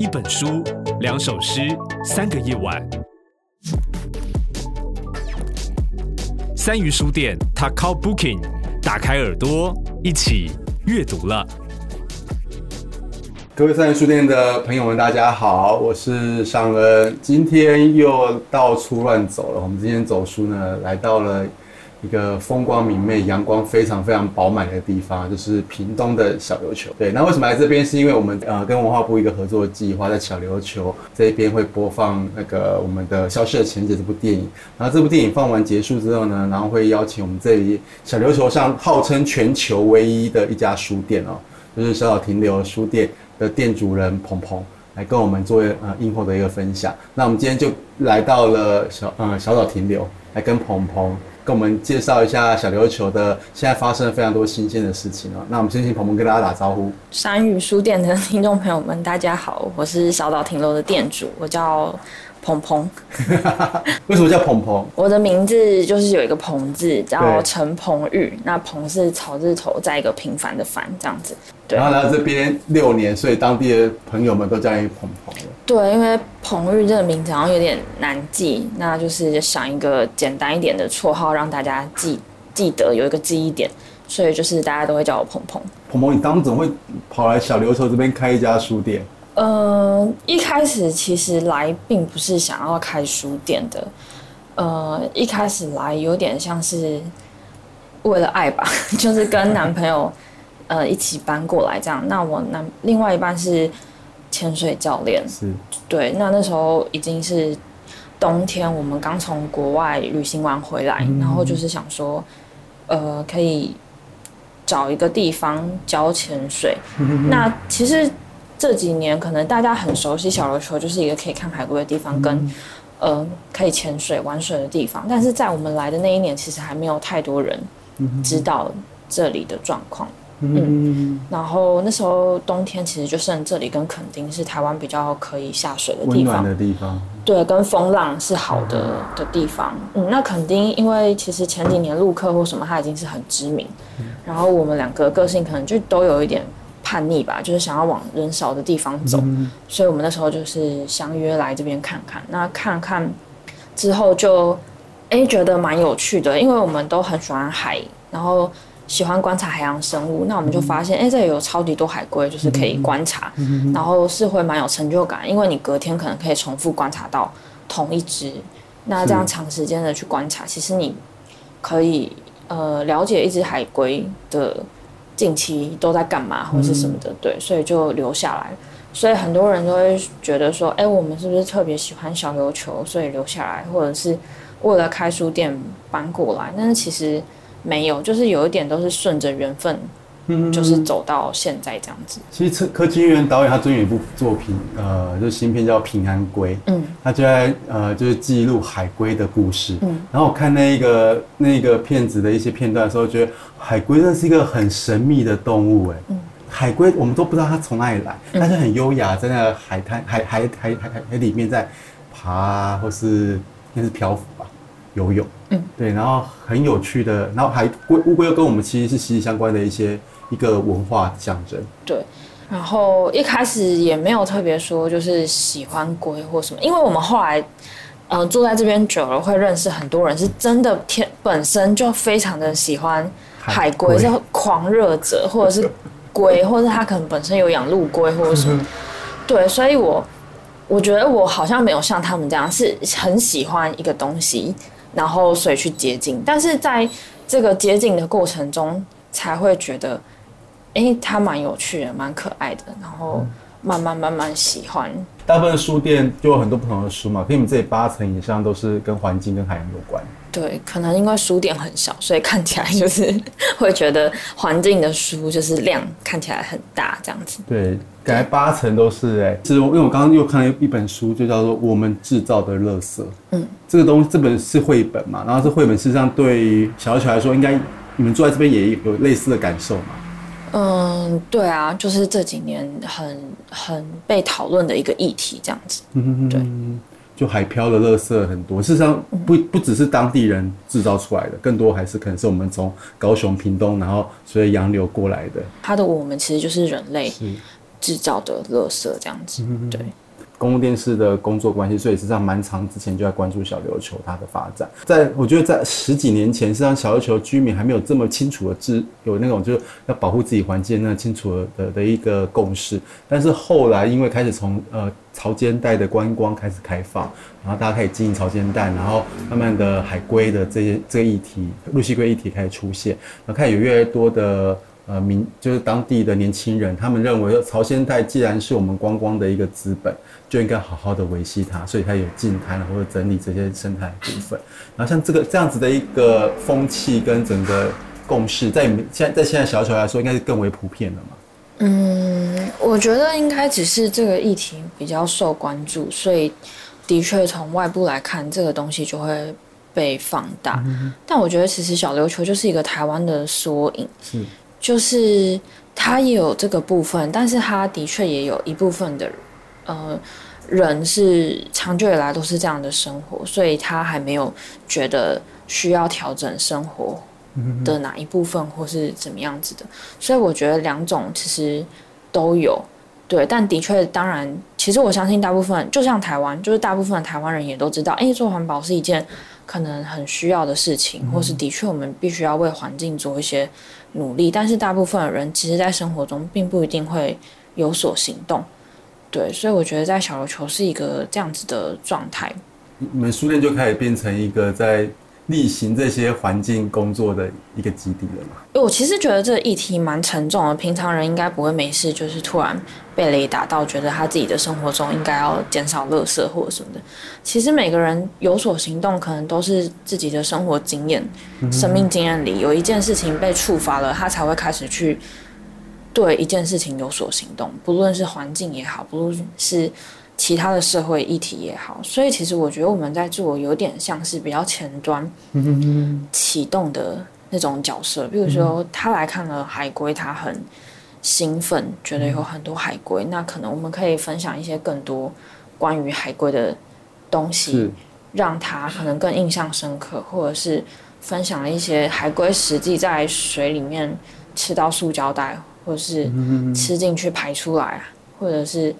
一本书，两首诗，三个夜晚。三鱼书店，Takao Booking，打开耳朵，一起阅读了。各位三鱼书店的朋友们，大家好，我是尚恩，今天又到处乱走了。我们今天走书呢，来到了。一个风光明媚、阳光非常非常饱满的地方，就是屏东的小琉球。对，那为什么来这边？是因为我们呃跟文化部一个合作计划，在小琉球这一边会播放那个我们的《消失的钱姐》这部电影。然后这部电影放完结束之后呢，然后会邀请我们这里小琉球上号称全球唯一的一家书店哦，就是小岛停留书店的店主人鹏鹏来跟我们做呃映后的一个分享。那我们今天就来到了小呃小岛停留，来跟鹏鹏。跟我们介绍一下小琉球的现在发生了非常多新鲜的事情哦。那我们先请鹏鹏跟大家打招呼。山雨书店的听众朋友们，大家好，我是小岛亭楼的店主，我叫鹏鹏。为什么叫鹏鹏？我的名字就是有一个鹏字，叫陈鹏玉。那鹏是草字头，再一个平凡的凡，这样子。对。然后来到这边六年，所以当地的朋友们都叫你鹏鹏。对，因为鹏玉这个名字好像有点难记，那就是想一个简单一点的绰号，让大家记记得有一个记忆点，所以就是大家都会叫我鹏鹏。鹏鹏，你当时怎么会跑来小琉球这边开一家书店？呃，一开始其实来并不是想要开书店的，呃，一开始来有点像是为了爱吧，就是跟男朋友 呃一起搬过来这样。那我男另外一半是。潜水教练是，对，那那时候已经是冬天，我们刚从国外旅行完回来，嗯、然后就是想说，呃，可以找一个地方教潜水。嗯、那其实这几年可能大家很熟悉小琉球，就是一个可以看海龟的地方，跟、嗯、呃可以潜水玩水的地方。但是在我们来的那一年，其实还没有太多人知道这里的状况。嗯，然后那时候冬天其实就剩这里跟垦丁是台湾比较可以下水的地方，的地方，对，跟风浪是好的的地方。嗯，那垦丁因为其实前几年陆客或什么，它已经是很知名。然后我们两个个性可能就都有一点叛逆吧，就是想要往人少的地方走，所以我们那时候就是相约来这边看看。那看看之后就哎觉得蛮有趣的，因为我们都很喜欢海，然后。喜欢观察海洋生物，那我们就发现，哎、欸，这里有超级多海龟，就是可以观察，然后是会蛮有成就感，因为你隔天可能可以重复观察到同一只，那这样长时间的去观察，其实你可以呃了解一只海龟的近期都在干嘛或者是什么的，对，所以就留下来。所以很多人都会觉得说，哎、欸，我们是不是特别喜欢小琉球，所以留下来，或者是为了开书店搬过来？但是其实。没有，就是有一点都是顺着缘分，嗯，就是走到现在这样子。其实柯金元导演他最近有一部作品，呃，就是新片叫《平安龟》，嗯，他就在呃，就是记录海龟的故事，嗯，然后我看那个那个片子的一些片段的时候，觉得海龟真的是一个很神秘的动物，哎，嗯，海龟我们都不知道它从哪里来，它是很优雅在那个海滩海海海海海海里面在爬啊，或是应该是漂浮吧。游泳，嗯，对，然后很有趣的，然后海龟乌龟又跟我们其实是息息相关的一些一个文化象征。对，然后一开始也没有特别说就是喜欢龟或什么，因为我们后来，嗯、呃，住在这边久了，会认识很多人，是真的天本身就非常的喜欢海龟，是狂热者，或者是龟，或者他可能本身有养陆龟或者什么，对，所以我我觉得我好像没有像他们这样，是很喜欢一个东西。然后所以去接近，但是在这个接近的过程中，才会觉得，哎，它蛮有趣的，蛮可爱的，然后慢慢慢慢喜欢。大部分书店就有很多不同的书嘛，可以你们这里八成以上都是跟环境跟海洋有关。对，可能因为书店很小，所以看起来就是 会觉得环境的书就是量看起来很大这样子。对，感觉八成都是哎、欸，是因为我刚刚又看了一本书，就叫做《我们制造的垃圾》。嗯，这个东西这本是绘本嘛，然后这绘本事实上对于小小来说，应该你们坐在这边也有类似的感受嘛？嗯，对啊，就是这几年很很被讨论的一个议题这样子。嗯对。就海漂的垃圾很多，事实上不不只是当地人制造出来的，更多还是可能是我们从高雄、屏东，然后随着洋流过来的。它的我们其实就是人类，制造的垃圾这样子。嗯、对。公共电视的工作关系，所以实际上蛮长之前就在关注小琉球它的发展。在我觉得在十几年前，实际上小琉球居民还没有这么清楚的知有那种就是要保护自己环境那清楚的的一个共识。但是后来因为开始从呃潮间带的观光开始开放，然后大家开始经营潮间带，然后慢慢的海龟的这些这个议题，陆栖龟议题开始出现，然后开始有越来越多的。呃，民就是当地的年轻人，他们认为朝鲜带既然是我们观光的一个资本，就应该好好的维系它，所以它有净滩或者整理这些生态部分。然后像这个这样子的一个风气跟整个共识，在现在在现在小琉球来说，应该是更为普遍的嘛？嗯，我觉得应该只是这个议题比较受关注，所以的确从外部来看，这个东西就会被放大。嗯、但我觉得其实小琉球就是一个台湾的缩影。是。就是他也有这个部分，但是他的确也有一部分的，呃，人是长久以来都是这样的生活，所以他还没有觉得需要调整生活的哪一部分或是怎么样子的，所以我觉得两种其实都有，对，但的确，当然，其实我相信大部分，就像台湾，就是大部分的台湾人也都知道，哎，做环保是一件可能很需要的事情，或是的确我们必须要为环境做一些。努力，但是大部分的人其实，在生活中并不一定会有所行动，对，所以我觉得在小琉球是一个这样子的状态。你们书店就开始变成一个在例行这些环境工作的一个基地了吗？我其实觉得这个议题蛮沉重的，平常人应该不会没事，就是突然被雷打到，觉得他自己的生活中应该要减少垃圾或者什么的。其实每个人有所行动，可能都是自己的生活经验、生命经验里有一件事情被触发了，他才会开始去对一件事情有所行动，不论是环境也好，不论是。其他的社会议题也好，所以其实我觉得我们在做有点像是比较前端启动的那种角色。比如说，他来看了海龟，他很兴奋，觉得有很多海龟。那可能我们可以分享一些更多关于海龟的东西，让他可能更印象深刻，或者是分享了一些海龟实际在水里面吃到塑胶袋，或者是吃进去排出来，或者是。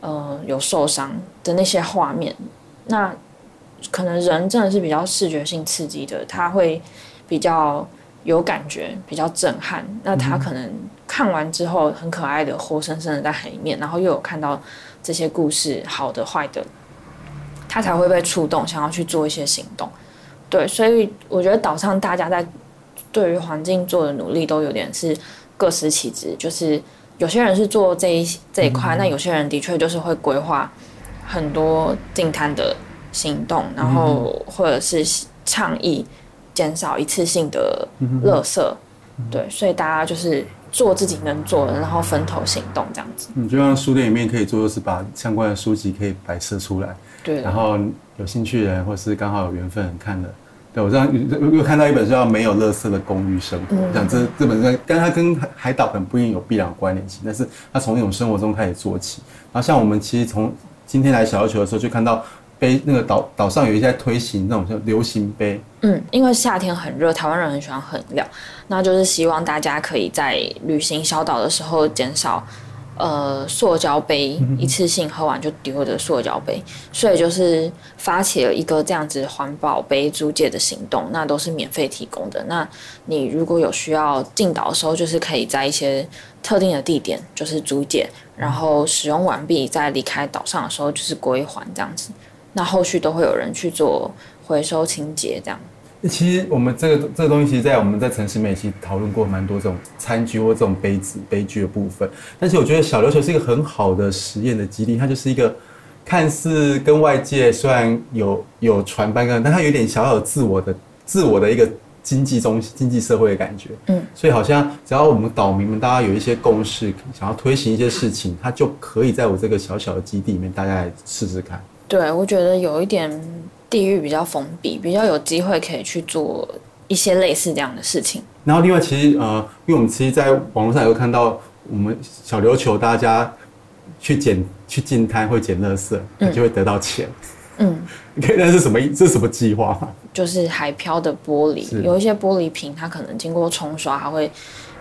呃，有受伤的那些画面，那可能人真的是比较视觉性刺激的，他会比较有感觉，比较震撼。那他可能看完之后很可爱的，活生生的在海里面，然后又有看到这些故事，好的坏的，他才会被触动，想要去做一些行动。对，所以我觉得岛上大家在对于环境做的努力都有点是各司其职，就是。有些人是做这一这一块，那有些人的确就是会规划很多净滩的行动，然后或者是倡议减少一次性的垃圾，对，所以大家就是做自己能做的，然后分头行动这样子。嗯，就像书店里面可以做的是把相关的书籍可以摆设出来，对，然后有兴趣的人或是刚好有缘分看的。对，我这样又又看到一本书叫《没有垃圾的公寓生活》，讲、嗯、这这本书，跟它跟海岛很不一定有必然关联性，但是它从一种生活中开始做起。然后像我们其实从今天来小琉球的时候，就看到杯那个岛岛上有一些在推行那种叫流行杯。嗯，因为夏天很热，台湾人很喜欢喝饮料，那就是希望大家可以在旅行小岛的时候减少。呃，塑胶杯一次性喝完就丢的塑胶杯，所以就是发起了一个这样子环保杯租借的行动，那都是免费提供的。那你如果有需要进岛的时候，就是可以在一些特定的地点就是租借，然后使用完毕再离开岛上的时候就是归还这样子。那后续都会有人去做回收清洁这样。其实我们这个这个东西，其实在我们在城市美其讨论过蛮多这种餐具或这种杯子杯具的部分。但是我觉得小琉球是一个很好的实验的基地，它就是一个看似跟外界虽然有有传班跟，但它有点小小的自我的自我的一个经济中心、经济社会的感觉。嗯，所以好像只要我们岛民们大家有一些共识，想要推行一些事情，它就可以在我这个小小的基地里面，大家来试试看。对，我觉得有一点。地域比较封闭，比较有机会可以去做一些类似这样的事情。然后另外，其实呃，因为我们其实在网络上也会看到，我们小琉球大家去捡去进摊会捡垃圾，你就会得到钱。嗯，可以，那是什么？这是什么计划？就是海漂的玻璃，有一些玻璃瓶，它可能经过冲刷，它会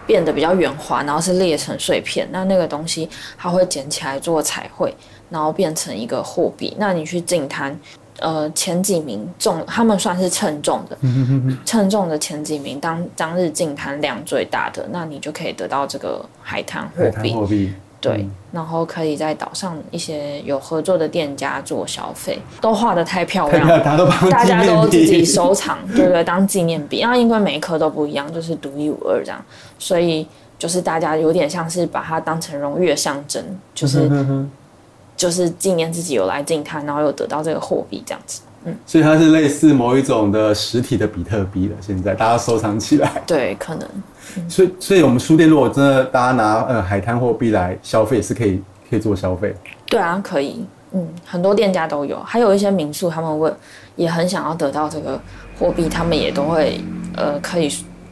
变得比较圆滑，然后是裂成碎片。那那个东西它会捡起来做彩绘，然后变成一个货币。那你去净滩，呃，前几名中，他们算是称重的，称重的前几名当当日净摊量最大的，那你就可以得到这个海滩货币。对，嗯、然后可以在岛上一些有合作的店家做消费，都画的太漂亮了，大家都自己收藏，对不对，当纪念币。然后因为每一颗都不一样，就是独一无二这样，所以就是大家有点像是把它当成荣誉的象征，就是就是纪念自己有来进滩，然后有得到这个货币这样子。嗯，所以它是类似某一种的实体的比特币了。现在大家收藏起来，对，可能。所以，所以我们书店如果真的大家拿呃海滩货币来消费，是可以可以做消费。对啊，可以。嗯，很多店家都有，还有一些民宿，他们会也很想要得到这个货币，他们也都会呃可以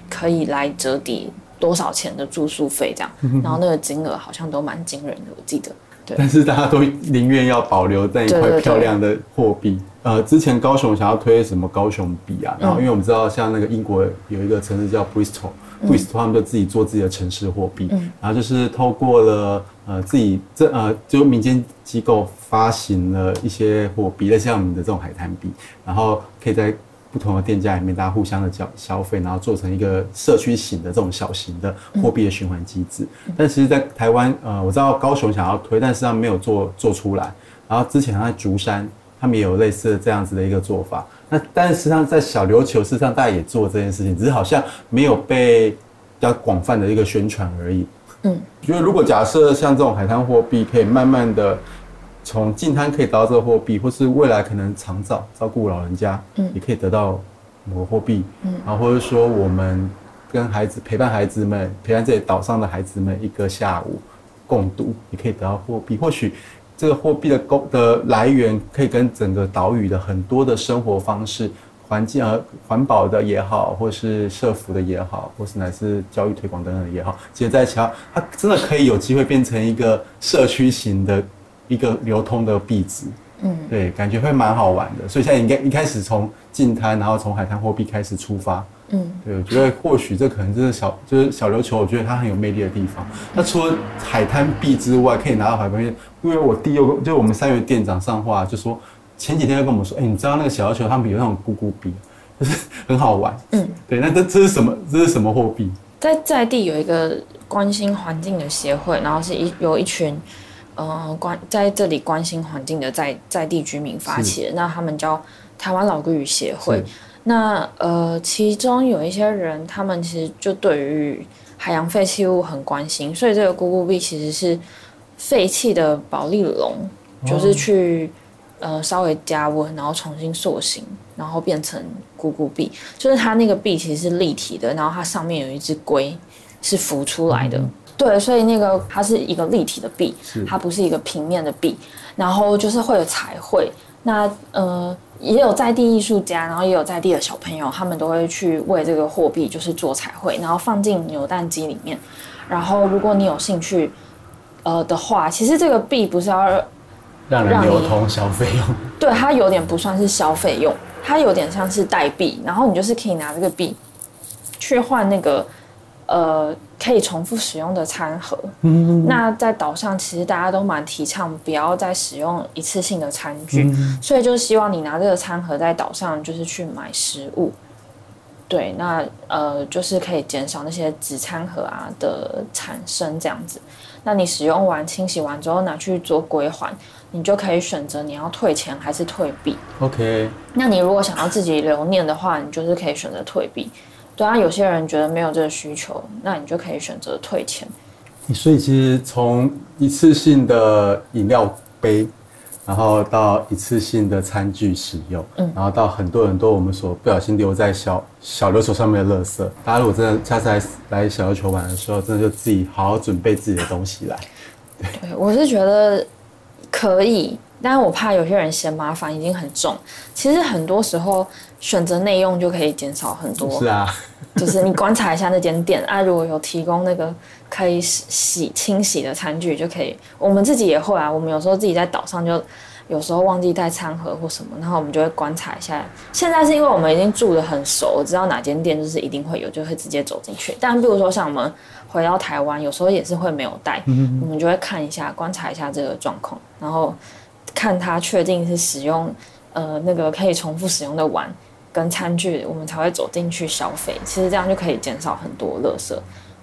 可以来折抵多少钱的住宿费这样。然后那个金额好像都蛮惊人的，我记得。对。但是大家都宁愿要保留那一块漂亮的货币。对对对。呃，之前高雄想要推什么高雄币啊，然后因为我们知道像那个英国有一个城市叫 Bristol。布里斯托他们就自己做自己的城市货币，嗯、然后就是透过了呃自己这呃就民间机构发行了一些货币，类似像我们的这种海滩币，然后可以在不同的店家里面大家互相的交消费，然后做成一个社区型的这种小型的货币的循环机制。嗯、但其实，在台湾呃我知道高雄想要推，但实际上没有做做出来。然后之前在竹山，他们也有类似的这样子的一个做法。那但是实际上在小琉球，事实上大家也做这件事情，只是好像没有被比较广泛的一个宣传而已。嗯，觉得如果假设像这种海滩货币，可以慢慢的从净滩可以得到这个货币，或是未来可能长照照顾老人家，嗯，也可以得到某个货币，嗯，然后或者说我们跟孩子陪伴孩子们，陪伴这里岛上的孩子们一个下午共度，也可以得到货币，或许。这个货币的供的来源可以跟整个岛屿的很多的生活方式、环境呃环保的也好，或是社福的也好，或是乃至教育推广等等也好，结合在一起，它真的可以有机会变成一个社区型的一个流通的币值。嗯，对，感觉会蛮好玩的。所以现在应该一开始从近滩，然后从海滩货币开始出发。嗯，对，我觉得或许这可能就是小，就是小琉球，我觉得它很有魅力的地方。那除了海滩币之外，可以拿到海滩币，因为我弟又就我们三月店长上话就说，前几天就跟我们说，哎，你知道那个小琉球他们有那种咕咕币，就是很好玩。嗯，对，那这这是什么？这是什么货币？在在地有一个关心环境的协会，然后是一有一群，呃，关在这里关心环境的在在地居民发起的，那他们叫台湾老龟鱼协会。那呃，其中有一些人，他们其实就对于海洋废弃物很关心，所以这个咕咕币其实是废弃的保利龙，哦、就是去呃稍微加温，然后重新塑形，然后变成咕咕币。就是它那个币其实是立体的，然后它上面有一只龟是浮出来的。嗯、对，所以那个它是一个立体的币，它不是一个平面的币。然后就是会有彩绘。那呃。也有在地艺术家，然后也有在地的小朋友，他们都会去为这个货币就是做彩绘，然后放进扭蛋机里面。然后如果你有兴趣，呃的话，其实这个币不是要让人流通消费用，对，它有点不算是消费用，它有点像是代币，然后你就是可以拿这个币去换那个。呃，可以重复使用的餐盒。嗯，那在岛上，其实大家都蛮提倡不要再使用一次性的餐具，嗯、所以就是希望你拿这个餐盒在岛上，就是去买食物。对，那呃，就是可以减少那些纸餐盒啊的产生这样子。那你使用完、清洗完之后拿去做归还，你就可以选择你要退钱还是退币。OK。那你如果想要自己留念的话，你就是可以选择退币。对啊，有些人觉得没有这个需求，那你就可以选择退钱。所以其实从一次性的饮料杯，然后到一次性的餐具使用，嗯，然后到很多很多我们所不小心留在小小琉球上面的垃圾，大家如果真的下次来来小琉球玩的时候，真的就自己好好准备自己的东西来。对，对我是觉得可以，但是我怕有些人嫌麻烦已经很重。其实很多时候。选择内用就可以减少很多。是啊，就是你观察一下那间店啊，如果有提供那个可以洗清洗的餐具，就可以。我们自己也会啊，我们有时候自己在岛上就有时候忘记带餐盒或什么，然后我们就会观察一下。现在是因为我们已经住得很熟，我知道哪间店就是一定会有，就会直接走进去。但比如说像我们回到台湾，有时候也是会没有带，嗯、我们就会看一下，观察一下这个状况，然后看他确定是使用呃那个可以重复使用的碗跟餐具，我们才会走进去消费。其实这样就可以减少很多垃圾。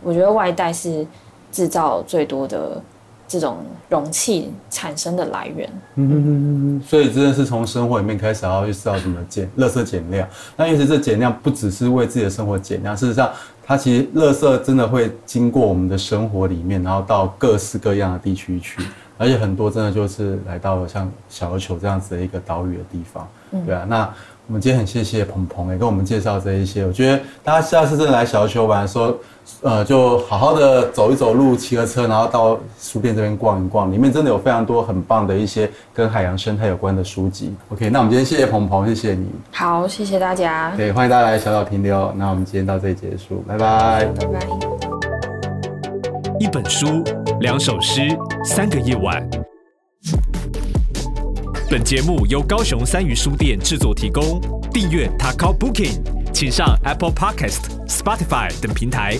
我觉得外带是制造最多的。这种容器产生的来源，嗯嗯嗯嗯，所以真的是从生活里面开始，要去知道怎么减，垃圾减量。那其实这减量不只是为自己的生活减量，事实上，它其实垃圾真的会经过我们的生活里面，然后到各式各样的地区去，而且很多真的就是来到了像小琉球这样子的一个岛屿的地方，对啊，那。我们今天很谢谢鹏鹏也跟我们介绍这一些。我觉得大家下次真的来小琉球玩的时候，呃，就好好的走一走路，骑个车，然后到书店这边逛一逛，里面真的有非常多很棒的一些跟海洋生态有关的书籍。OK，那我们今天谢谢鹏鹏，谢谢你。好，谢谢大家。对，欢迎大家来小岛停留。那我们今天到这里结束，拜拜。拜拜。一本书，两首诗，三个夜晚。本节目由高雄三余书店制作提供。订阅 t a k o Booking，请上 Apple Podcast、Spotify 等平台